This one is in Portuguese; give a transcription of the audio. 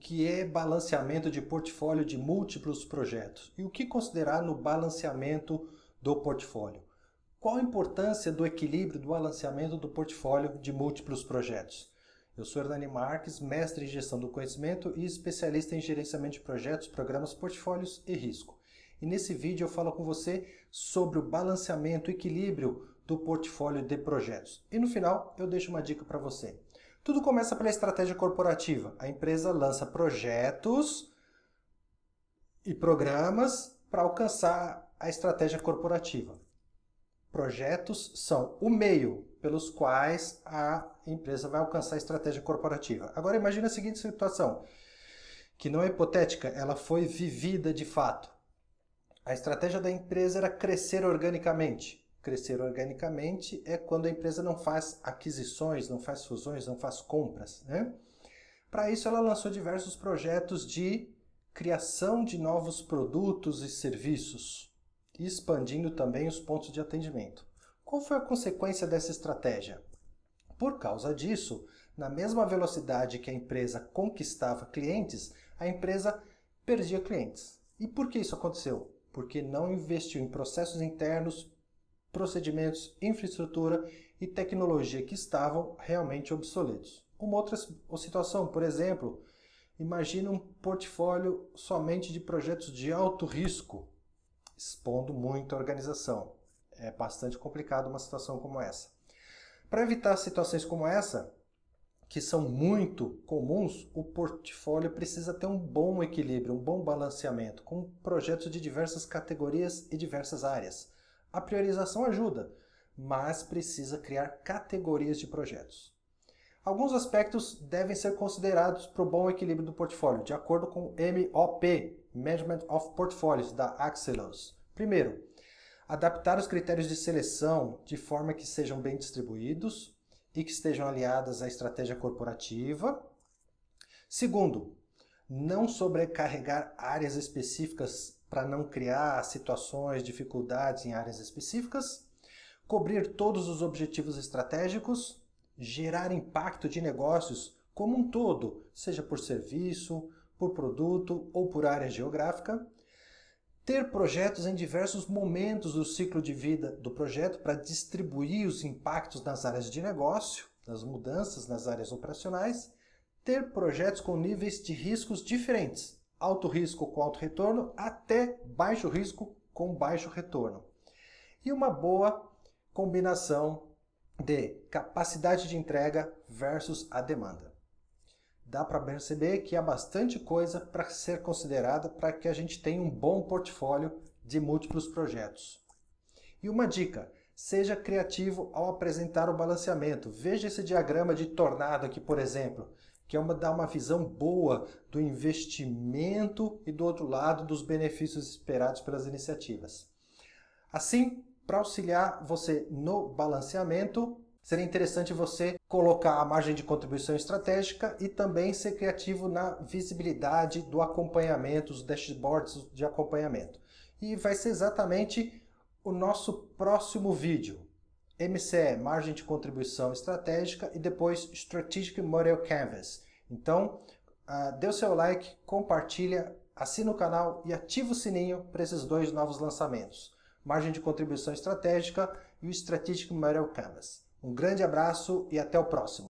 que é balanceamento de portfólio de múltiplos projetos e o que considerar no balanceamento do portfólio. Qual a importância do equilíbrio do balanceamento do portfólio de múltiplos projetos? Eu sou Hernani Marques, mestre em gestão do conhecimento e especialista em gerenciamento de projetos, programas, portfólios e risco. E nesse vídeo eu falo com você sobre o balanceamento equilíbrio do portfólio de projetos. E no final eu deixo uma dica para você. Tudo começa pela estratégia corporativa. A empresa lança projetos e programas para alcançar a estratégia corporativa. Projetos são o meio pelos quais a empresa vai alcançar a estratégia corporativa. Agora imagine a seguinte situação, que não é hipotética, ela foi vivida de fato. A estratégia da empresa era crescer organicamente. Crescer organicamente é quando a empresa não faz aquisições, não faz fusões, não faz compras. Né? Para isso, ela lançou diversos projetos de criação de novos produtos e serviços, expandindo também os pontos de atendimento. Qual foi a consequência dessa estratégia? Por causa disso, na mesma velocidade que a empresa conquistava clientes, a empresa perdia clientes. E por que isso aconteceu? Porque não investiu em processos internos, procedimentos, infraestrutura e tecnologia que estavam realmente obsoletos. Uma outra situação, por exemplo, imagine um portfólio somente de projetos de alto risco, expondo muito a organização. É bastante complicado uma situação como essa. Para evitar situações como essa, que são muito comuns, o portfólio precisa ter um bom equilíbrio, um bom balanceamento, com projetos de diversas categorias e diversas áreas. A priorização ajuda, mas precisa criar categorias de projetos. Alguns aspectos devem ser considerados para o bom equilíbrio do portfólio, de acordo com o MOP, Management of Portfolios, da Axelos. Primeiro, adaptar os critérios de seleção de forma que sejam bem distribuídos e que estejam aliadas à estratégia corporativa. Segundo, não sobrecarregar áreas específicas para não criar situações, dificuldades em áreas específicas, cobrir todos os objetivos estratégicos, gerar impacto de negócios como um todo, seja por serviço, por produto ou por área geográfica, ter projetos em diversos momentos do ciclo de vida do projeto para distribuir os impactos nas áreas de negócio, nas mudanças nas áreas operacionais, ter projetos com níveis de riscos diferentes, alto risco com alto retorno até baixo risco com baixo retorno. E uma boa combinação de capacidade de entrega versus a demanda. Dá para perceber que há bastante coisa para ser considerada para que a gente tenha um bom portfólio de múltiplos projetos. E uma dica: seja criativo ao apresentar o balanceamento. Veja esse diagrama de tornado aqui, por exemplo que é uma, dar uma visão boa do investimento e do outro lado dos benefícios esperados pelas iniciativas. Assim, para auxiliar você no balanceamento, seria interessante você colocar a margem de contribuição estratégica e também ser criativo na visibilidade do acompanhamento, os dashboards de acompanhamento. E vai ser exatamente o nosso próximo vídeo. MCE, margem de contribuição estratégica, e depois Strategic Model Canvas. Então, uh, dê o seu like, compartilha, assina o canal e ativa o sininho para esses dois novos lançamentos. Margem de contribuição estratégica e o Strategic Model Canvas. Um grande abraço e até o próximo.